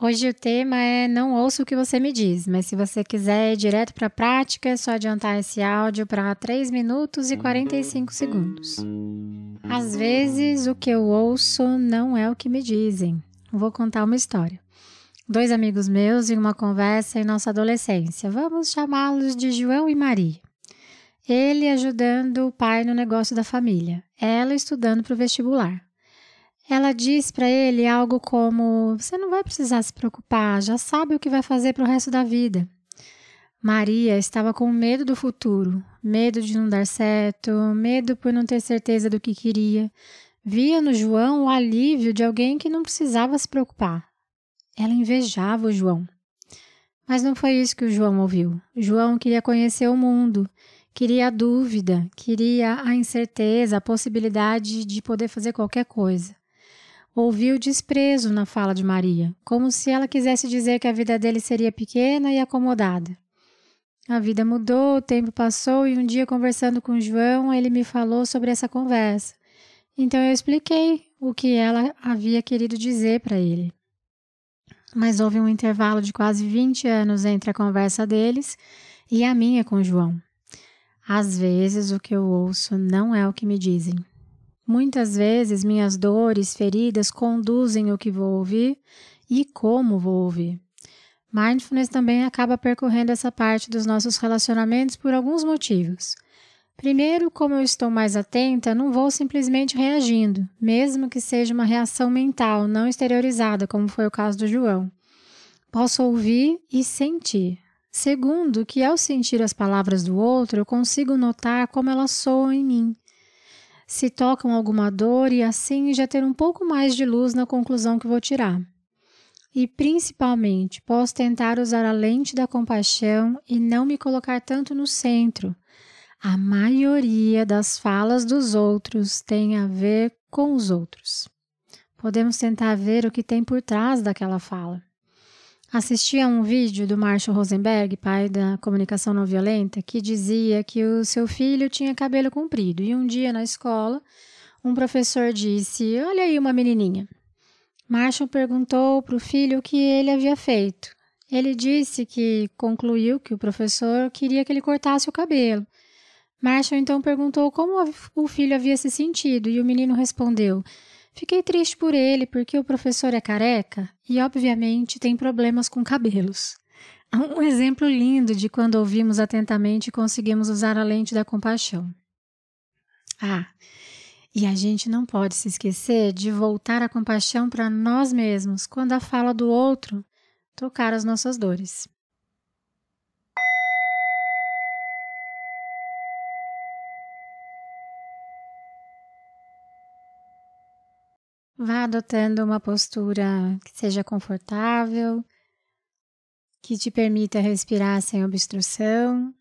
Hoje o tema é Não ouço o que você me diz, mas se você quiser ir direto para a prática, é só adiantar esse áudio para 3 minutos e 45 segundos. Às vezes, o que eu ouço não é o que me dizem. Vou contar uma história. Dois amigos meus em uma conversa em nossa adolescência. Vamos chamá-los de João e Maria. Ele ajudando o pai no negócio da família, ela estudando para o vestibular. Ela diz para ele algo como: Você não vai precisar se preocupar, já sabe o que vai fazer para o resto da vida. Maria estava com medo do futuro, medo de não dar certo, medo por não ter certeza do que queria. Via no João o alívio de alguém que não precisava se preocupar. Ela invejava o João. Mas não foi isso que o João ouviu. João queria conhecer o mundo, queria a dúvida, queria a incerteza, a possibilidade de poder fazer qualquer coisa. Ouviu desprezo na fala de Maria, como se ela quisesse dizer que a vida dele seria pequena e acomodada. A vida mudou, o tempo passou e um dia, conversando com João, ele me falou sobre essa conversa. Então eu expliquei o que ela havia querido dizer para ele. Mas houve um intervalo de quase 20 anos entre a conversa deles e a minha com João. Às vezes o que eu ouço não é o que me dizem. Muitas vezes minhas dores, feridas conduzem o que vou ouvir e como vou ouvir. Mindfulness também acaba percorrendo essa parte dos nossos relacionamentos por alguns motivos. Primeiro, como eu estou mais atenta, não vou simplesmente reagindo, mesmo que seja uma reação mental, não exteriorizada, como foi o caso do João. Posso ouvir e sentir. Segundo, que ao sentir as palavras do outro, eu consigo notar como elas soam em mim se tocam alguma dor e assim já ter um pouco mais de luz na conclusão que vou tirar. E principalmente, posso tentar usar a lente da compaixão e não me colocar tanto no centro. A maioria das falas dos outros tem a ver com os outros. Podemos tentar ver o que tem por trás daquela fala. Assisti a um vídeo do Marshall Rosenberg, pai da comunicação não violenta, que dizia que o seu filho tinha cabelo comprido e um dia na escola um professor disse: Olha aí uma menininha. Marshall perguntou para o filho o que ele havia feito. Ele disse que concluiu que o professor queria que ele cortasse o cabelo. Marshall então perguntou como o filho havia se sentido e o menino respondeu: Fiquei triste por ele porque o professor é careca e, obviamente, tem problemas com cabelos. Um exemplo lindo de quando ouvimos atentamente e conseguimos usar a lente da compaixão. Ah, e a gente não pode se esquecer de voltar a compaixão para nós mesmos quando a fala do outro tocar as nossas dores. Vá adotando uma postura que seja confortável, que te permita respirar sem obstrução.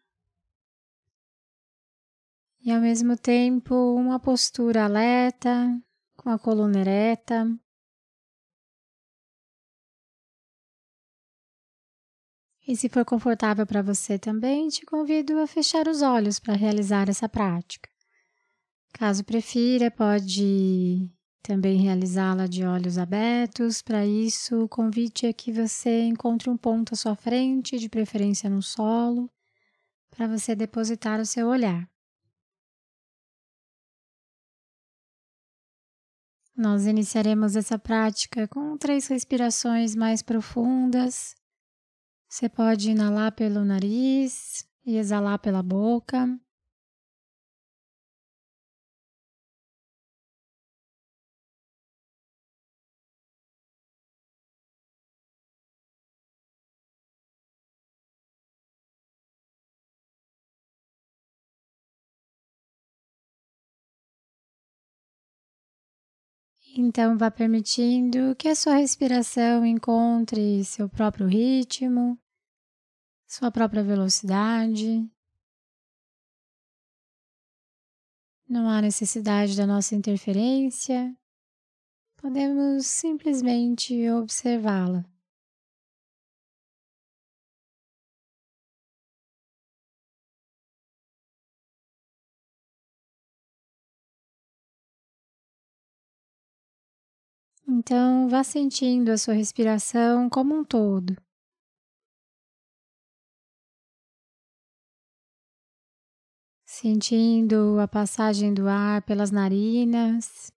E ao mesmo tempo, uma postura alerta, com a coluna ereta. E se for confortável para você também, te convido a fechar os olhos para realizar essa prática. Caso prefira, pode também realizá-la de olhos abertos. Para isso, o convite é que você encontre um ponto à sua frente, de preferência no solo, para você depositar o seu olhar. Nós iniciaremos essa prática com três respirações mais profundas. Você pode inalar pelo nariz e exalar pela boca. Então, vá permitindo que a sua respiração encontre seu próprio ritmo, sua própria velocidade. Não há necessidade da nossa interferência, podemos simplesmente observá-la. Então, vá sentindo a sua respiração como um todo. Sentindo a passagem do ar pelas narinas,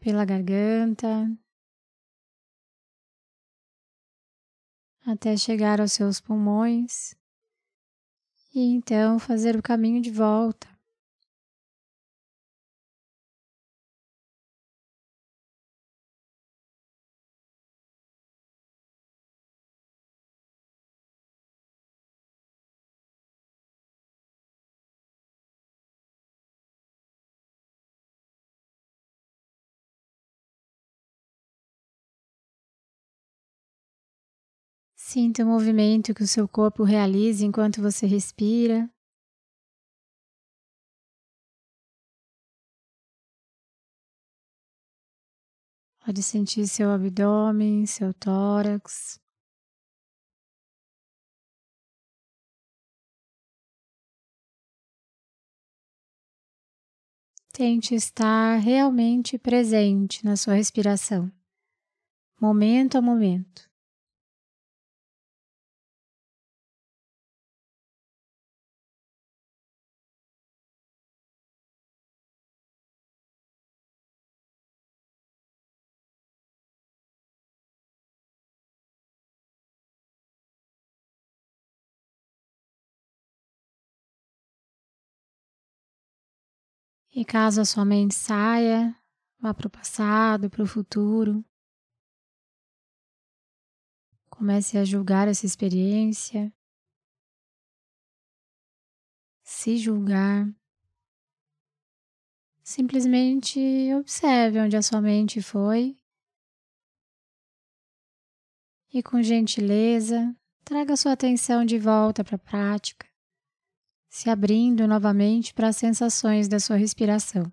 pela garganta, até chegar aos seus pulmões e então fazer o caminho de volta. Sinta o movimento que o seu corpo realiza enquanto você respira. Pode sentir seu abdômen, seu tórax. Tente estar realmente presente na sua respiração, momento a momento. E caso a sua mente saia, vá para o passado, para o futuro. Comece a julgar essa experiência, se julgar. Simplesmente observe onde a sua mente foi e, com gentileza, traga sua atenção de volta para a prática se abrindo novamente para as sensações da sua respiração.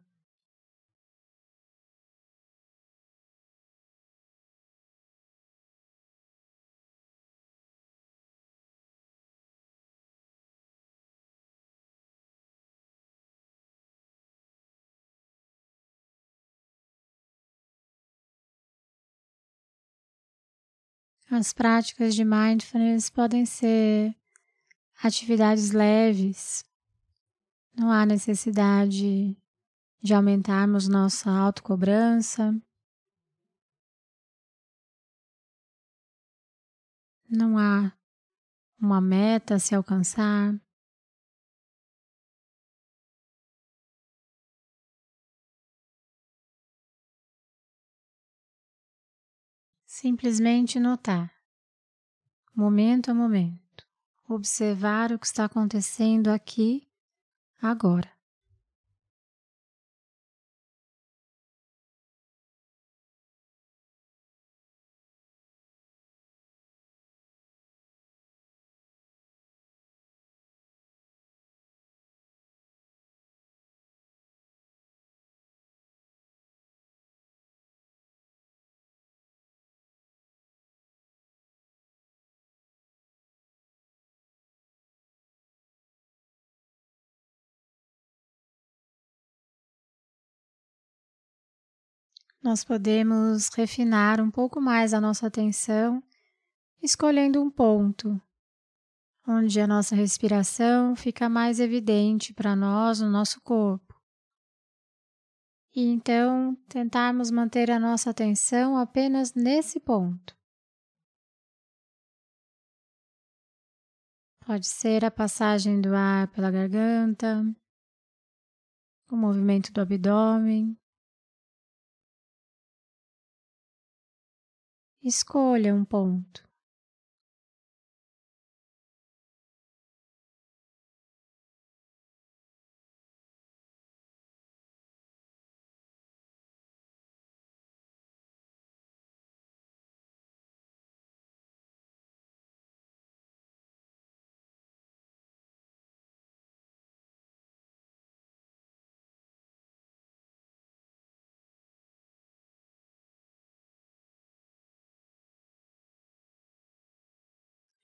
As práticas de mindfulness podem ser atividades leves. Não há necessidade de aumentarmos nossa autocobrança. Não há uma meta a se alcançar. Simplesmente notar, momento a momento observar o que está acontecendo aqui, agora. Nós podemos refinar um pouco mais a nossa atenção, escolhendo um ponto onde a nossa respiração fica mais evidente para nós no nosso corpo. E então tentarmos manter a nossa atenção apenas nesse ponto. Pode ser a passagem do ar pela garganta, o movimento do abdômen. Escolha um ponto.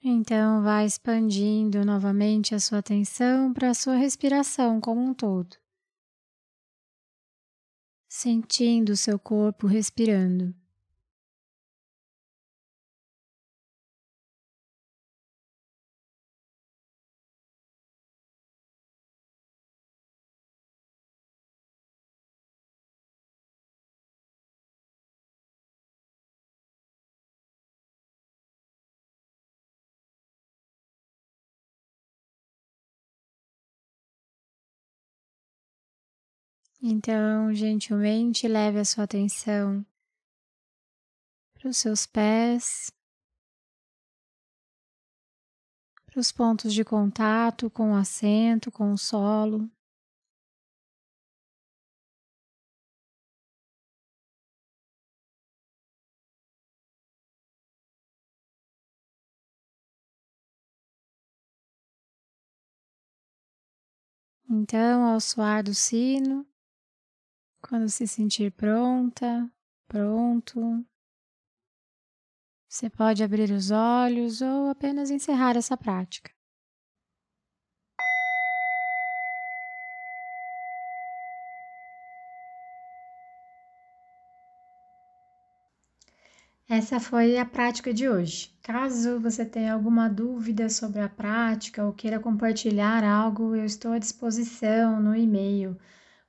Então, vai expandindo novamente a sua atenção para a sua respiração como um todo, sentindo o seu corpo respirando. Então, gentilmente leve a sua atenção para os seus pés, para os pontos de contato com o assento, com o solo. Então, ao soar do sino, quando se sentir pronta, pronto, você pode abrir os olhos ou apenas encerrar essa prática. Essa foi a prática de hoje. Caso você tenha alguma dúvida sobre a prática ou queira compartilhar algo, eu estou à disposição no e-mail